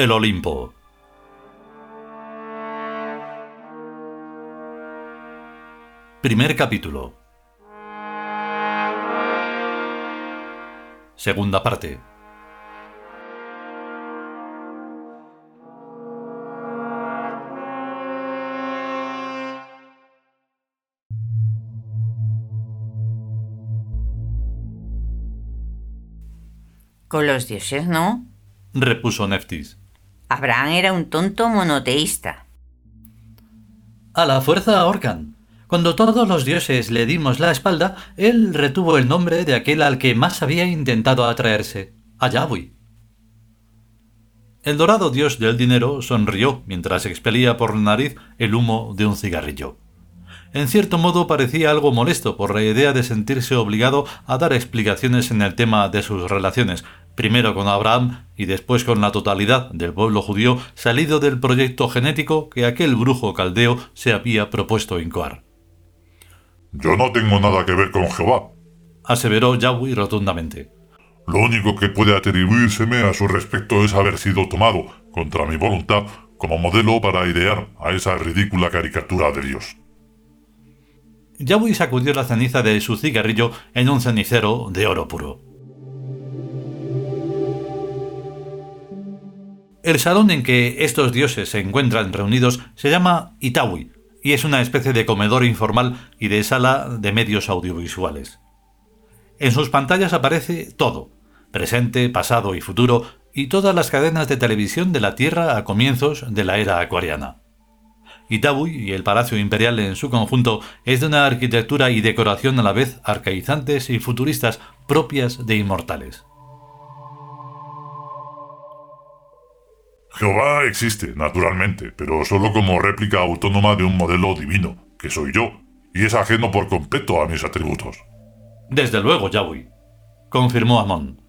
El Olimpo. Primer capítulo. Segunda parte. Con los dioses no. repuso Neftis. Abraham era un tonto monoteísta. A la fuerza ahorcan. Cuando todos los dioses le dimos la espalda, él retuvo el nombre de aquel al que más había intentado atraerse, a Yahweh. El dorado dios del dinero sonrió mientras expelía por la nariz el humo de un cigarrillo. En cierto modo parecía algo molesto por la idea de sentirse obligado a dar explicaciones en el tema de sus relaciones, primero con Abraham y después con la totalidad del pueblo judío salido del proyecto genético que aquel brujo caldeo se había propuesto incoar. Yo no tengo nada que ver con Jehová, aseveró Yahweh rotundamente. Lo único que puede atribuírseme a su respecto es haber sido tomado, contra mi voluntad, como modelo para idear a esa ridícula caricatura de Dios. Yahweh sacudió la ceniza de su cigarrillo en un cenicero de oro puro. El salón en que estos dioses se encuentran reunidos se llama Itawi y es una especie de comedor informal y de sala de medios audiovisuales. En sus pantallas aparece todo, presente, pasado y futuro, y todas las cadenas de televisión de la Tierra a comienzos de la era acuariana. Itawi y el Palacio Imperial en su conjunto es de una arquitectura y decoración a la vez arcaizantes y futuristas propias de inmortales. Jehová existe, naturalmente, pero solo como réplica autónoma de un modelo divino, que soy yo, y es ajeno por completo a mis atributos. Desde luego, Yahweh, confirmó Amón.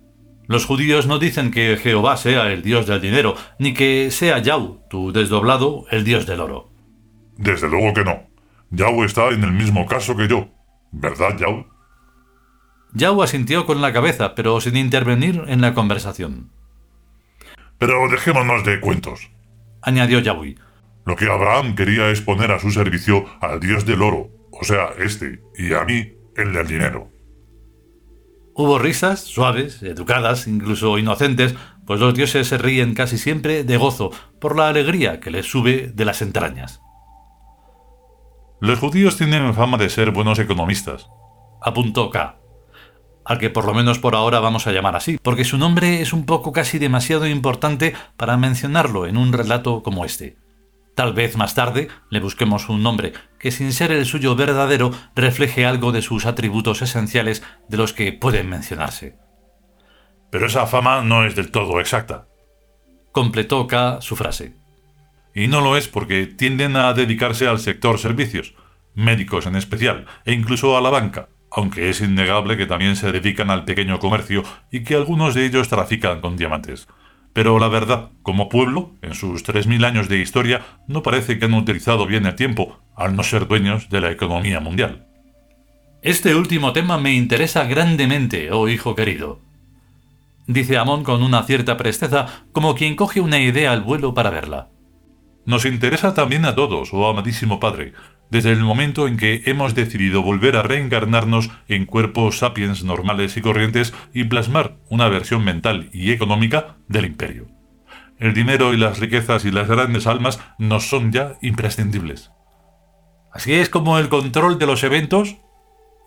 Los judíos no dicen que Jehová sea el dios del dinero, ni que sea Yahweh, tu desdoblado, el dios del oro. Desde luego que no. Yahweh está en el mismo caso que yo. ¿Verdad, Yahweh? Yahweh asintió con la cabeza, pero sin intervenir en la conversación. Pero dejémonos de cuentos, añadió Yahweh. Lo que Abraham quería es poner a su servicio al dios del oro, o sea, este, y a mí, el del dinero. Hubo risas, suaves, educadas, incluso inocentes, pues los dioses se ríen casi siempre de gozo por la alegría que les sube de las entrañas. Los judíos tienen fama de ser buenos economistas, apuntó K al que por lo menos por ahora vamos a llamar así, porque su nombre es un poco casi demasiado importante para mencionarlo en un relato como este. Tal vez más tarde le busquemos un nombre que sin ser el suyo verdadero refleje algo de sus atributos esenciales de los que pueden mencionarse. Pero esa fama no es del todo exacta. Completó K su frase. Y no lo es porque tienden a dedicarse al sector servicios, médicos en especial, e incluso a la banca, aunque es innegable que también se dedican al pequeño comercio y que algunos de ellos trafican con diamantes. Pero la verdad, como pueblo, en sus 3.000 años de historia, no parece que han utilizado bien el tiempo, al no ser dueños de la economía mundial. Este último tema me interesa grandemente, oh hijo querido. Dice Amón con una cierta presteza, como quien coge una idea al vuelo para verla. Nos interesa también a todos, oh amadísimo padre, desde el momento en que hemos decidido volver a reencarnarnos en cuerpos sapiens normales y corrientes y plasmar una versión mental y económica del imperio. El dinero y las riquezas y las grandes almas nos son ya imprescindibles. Así es como el control de los eventos,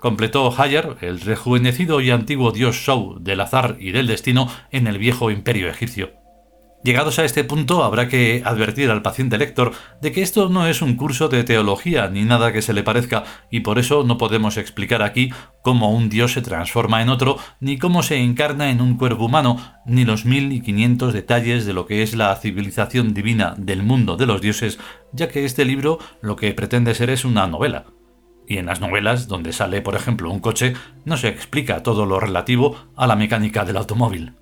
completó Hayar, el rejuvenecido y antiguo dios Shou del azar y del destino en el viejo imperio egipcio. Llegados a este punto, habrá que advertir al paciente lector de que esto no es un curso de teología ni nada que se le parezca, y por eso no podemos explicar aquí cómo un dios se transforma en otro, ni cómo se encarna en un cuerpo humano, ni los mil y quinientos detalles de lo que es la civilización divina del mundo de los dioses, ya que este libro lo que pretende ser es una novela. Y en las novelas, donde sale, por ejemplo, un coche, no se explica todo lo relativo a la mecánica del automóvil.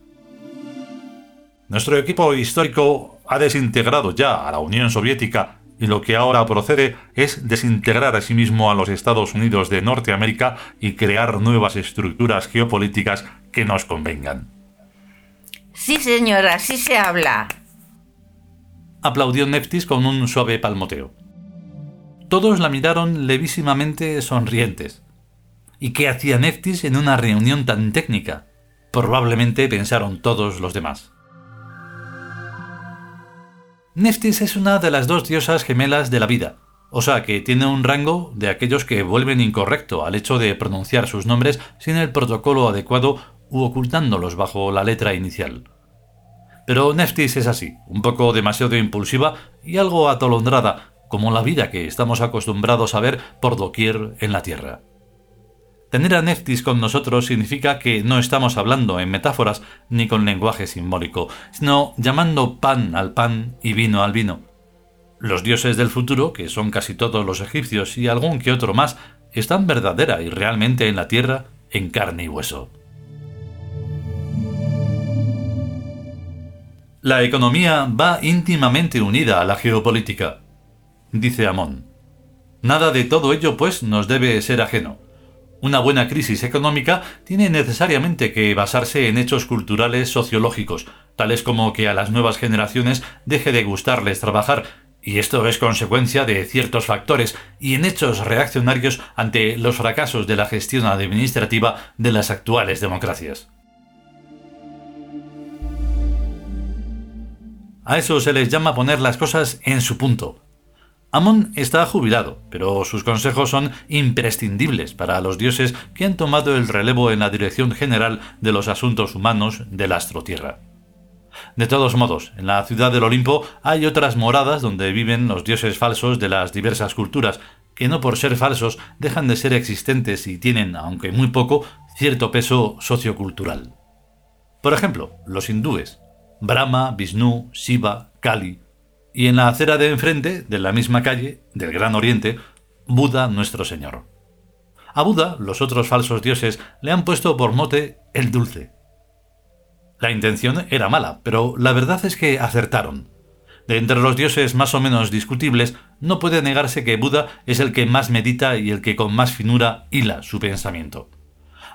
Nuestro equipo histórico ha desintegrado ya a la Unión Soviética y lo que ahora procede es desintegrar a sí mismo a los Estados Unidos de Norteamérica y crear nuevas estructuras geopolíticas que nos convengan. Sí, señora, así se habla. aplaudió Neftis con un suave palmoteo. Todos la miraron levísimamente sonrientes. ¿Y qué hacía Neftis en una reunión tan técnica? Probablemente pensaron todos los demás. Neftis es una de las dos diosas gemelas de la vida, o sea que tiene un rango de aquellos que vuelven incorrecto al hecho de pronunciar sus nombres sin el protocolo adecuado u ocultándolos bajo la letra inicial. Pero Neftis es así, un poco demasiado impulsiva y algo atolondrada, como la vida que estamos acostumbrados a ver por doquier en la Tierra. Tener a Neftis con nosotros significa que no estamos hablando en metáforas ni con lenguaje simbólico, sino llamando pan al pan y vino al vino. Los dioses del futuro, que son casi todos los egipcios y algún que otro más, están verdadera y realmente en la tierra, en carne y hueso. La economía va íntimamente unida a la geopolítica dice Amón. Nada de todo ello, pues, nos debe ser ajeno. Una buena crisis económica tiene necesariamente que basarse en hechos culturales sociológicos, tales como que a las nuevas generaciones deje de gustarles trabajar, y esto es consecuencia de ciertos factores y en hechos reaccionarios ante los fracasos de la gestión administrativa de las actuales democracias. A eso se les llama poner las cosas en su punto, Amon está jubilado, pero sus consejos son imprescindibles para los dioses que han tomado el relevo en la dirección general de los asuntos humanos del astro Tierra. De todos modos, en la ciudad del Olimpo hay otras moradas donde viven los dioses falsos de las diversas culturas, que no por ser falsos dejan de ser existentes y tienen, aunque muy poco, cierto peso sociocultural. Por ejemplo, los hindúes, Brahma, Vishnu, Shiva, Kali, y en la acera de enfrente, de la misma calle, del Gran Oriente, Buda nuestro Señor. A Buda, los otros falsos dioses le han puesto por mote el dulce. La intención era mala, pero la verdad es que acertaron. De entre los dioses más o menos discutibles, no puede negarse que Buda es el que más medita y el que con más finura hila su pensamiento.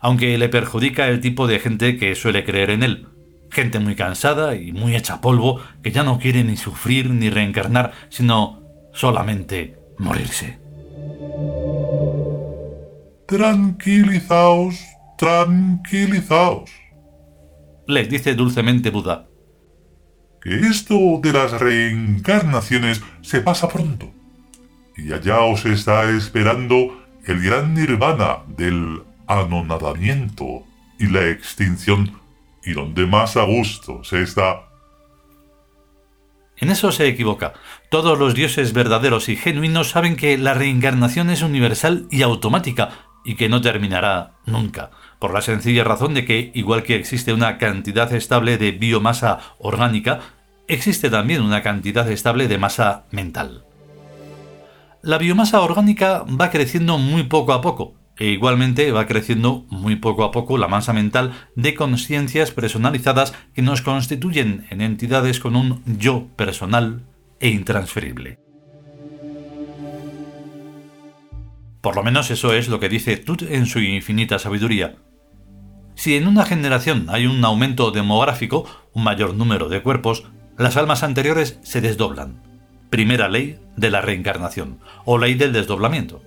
Aunque le perjudica el tipo de gente que suele creer en él, gente muy cansada y muy hecha polvo que ya no quiere ni sufrir ni reencarnar, sino solamente morirse. Tranquilizaos, tranquilizaos. Les dice dulcemente Buda. Que esto de las reencarnaciones se pasa pronto. Y allá os está esperando el gran nirvana del anonadamiento y la extinción y donde más a gusto se está. En eso se equivoca. Todos los dioses verdaderos y genuinos saben que la reencarnación es universal y automática y que no terminará nunca, por la sencilla razón de que, igual que existe una cantidad estable de biomasa orgánica, existe también una cantidad estable de masa mental. La biomasa orgánica va creciendo muy poco a poco, e igualmente va creciendo muy poco a poco la masa mental de conciencias personalizadas que nos constituyen en entidades con un yo personal e intransferible. Por lo menos eso es lo que dice Tut en su infinita sabiduría. Si en una generación hay un aumento demográfico, un mayor número de cuerpos, las almas anteriores se desdoblan. Primera ley de la reencarnación, o ley del desdoblamiento.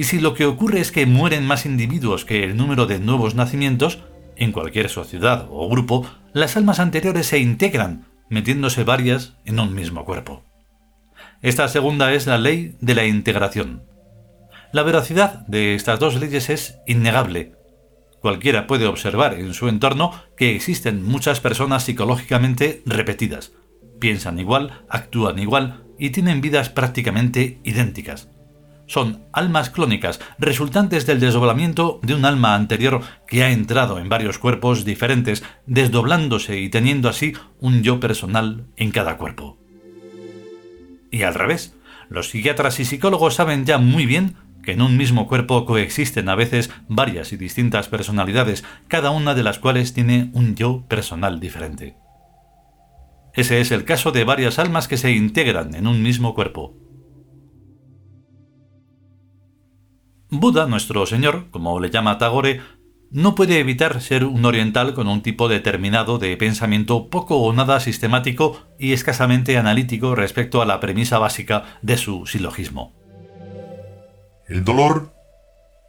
Y si lo que ocurre es que mueren más individuos que el número de nuevos nacimientos, en cualquier sociedad o grupo, las almas anteriores se integran, metiéndose varias en un mismo cuerpo. Esta segunda es la ley de la integración. La veracidad de estas dos leyes es innegable. Cualquiera puede observar en su entorno que existen muchas personas psicológicamente repetidas. Piensan igual, actúan igual y tienen vidas prácticamente idénticas son almas clónicas, resultantes del desdoblamiento de un alma anterior que ha entrado en varios cuerpos diferentes, desdoblándose y teniendo así un yo personal en cada cuerpo. Y al revés, los psiquiatras y psicólogos saben ya muy bien que en un mismo cuerpo coexisten a veces varias y distintas personalidades, cada una de las cuales tiene un yo personal diferente. Ese es el caso de varias almas que se integran en un mismo cuerpo. Buda, nuestro Señor, como le llama Tagore, no puede evitar ser un oriental con un tipo determinado de pensamiento poco o nada sistemático y escasamente analítico respecto a la premisa básica de su silogismo. El dolor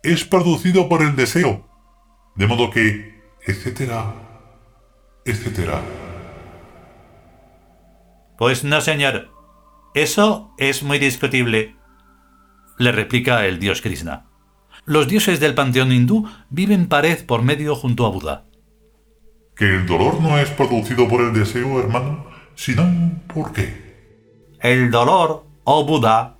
es producido por el deseo, de modo que, etcétera, etcétera. Pues no, señor. Eso es muy discutible, le replica el dios Krishna. Los dioses del panteón hindú viven pared por medio junto a Buda. Que el dolor no es producido por el deseo, hermano, sino por qué. El dolor, oh Buda,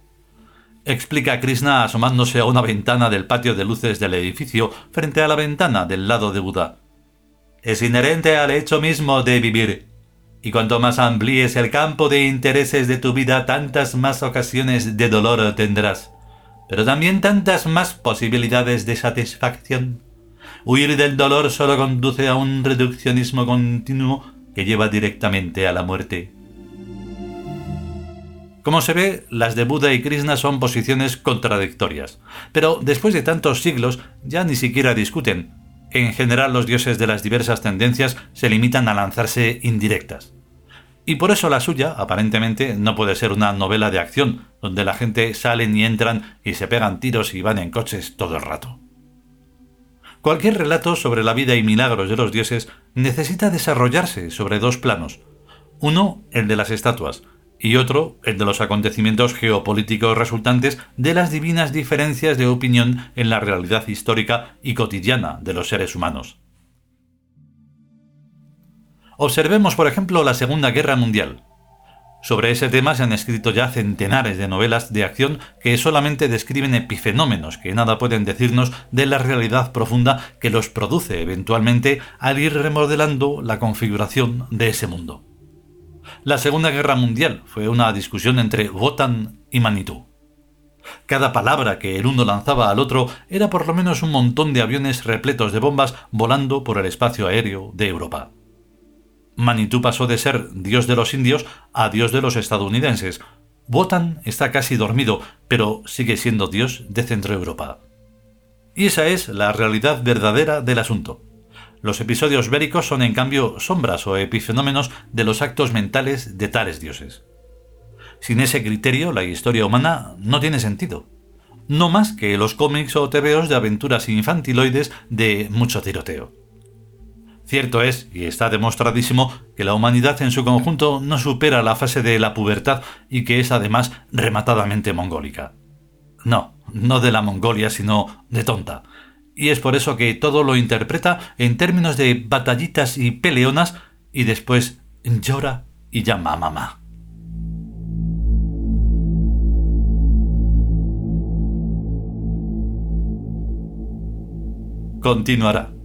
explica Krishna asomándose a una ventana del patio de luces del edificio frente a la ventana del lado de Buda. Es inherente al hecho mismo de vivir. Y cuanto más amplíes el campo de intereses de tu vida, tantas más ocasiones de dolor tendrás pero también tantas más posibilidades de satisfacción. Huir del dolor solo conduce a un reduccionismo continuo que lleva directamente a la muerte. Como se ve, las de Buda y Krishna son posiciones contradictorias, pero después de tantos siglos ya ni siquiera discuten. En general los dioses de las diversas tendencias se limitan a lanzarse indirectas. Y por eso la suya, aparentemente, no puede ser una novela de acción, donde la gente salen y entran y se pegan tiros y van en coches todo el rato. Cualquier relato sobre la vida y milagros de los dioses necesita desarrollarse sobre dos planos. Uno, el de las estatuas, y otro, el de los acontecimientos geopolíticos resultantes de las divinas diferencias de opinión en la realidad histórica y cotidiana de los seres humanos. Observemos, por ejemplo, la Segunda Guerra Mundial. Sobre ese tema se han escrito ya centenares de novelas de acción que solamente describen epifenómenos que nada pueden decirnos de la realidad profunda que los produce eventualmente al ir remodelando la configuración de ese mundo. La Segunda Guerra Mundial fue una discusión entre Wotan y Manitou. Cada palabra que el uno lanzaba al otro era por lo menos un montón de aviones repletos de bombas volando por el espacio aéreo de Europa. Manitou pasó de ser dios de los indios a dios de los estadounidenses. Wotan está casi dormido, pero sigue siendo dios de Centro Europa. Y esa es la realidad verdadera del asunto. Los episodios bélicos son en cambio sombras o epifenómenos de los actos mentales de tales dioses. Sin ese criterio, la historia humana no tiene sentido. No más que los cómics o tebeos de aventuras infantiloides de mucho tiroteo. Cierto es, y está demostradísimo, que la humanidad en su conjunto no supera la fase de la pubertad y que es además rematadamente mongólica. No, no de la Mongolia, sino de tonta. Y es por eso que todo lo interpreta en términos de batallitas y peleonas y después llora y llama a mamá. Continuará.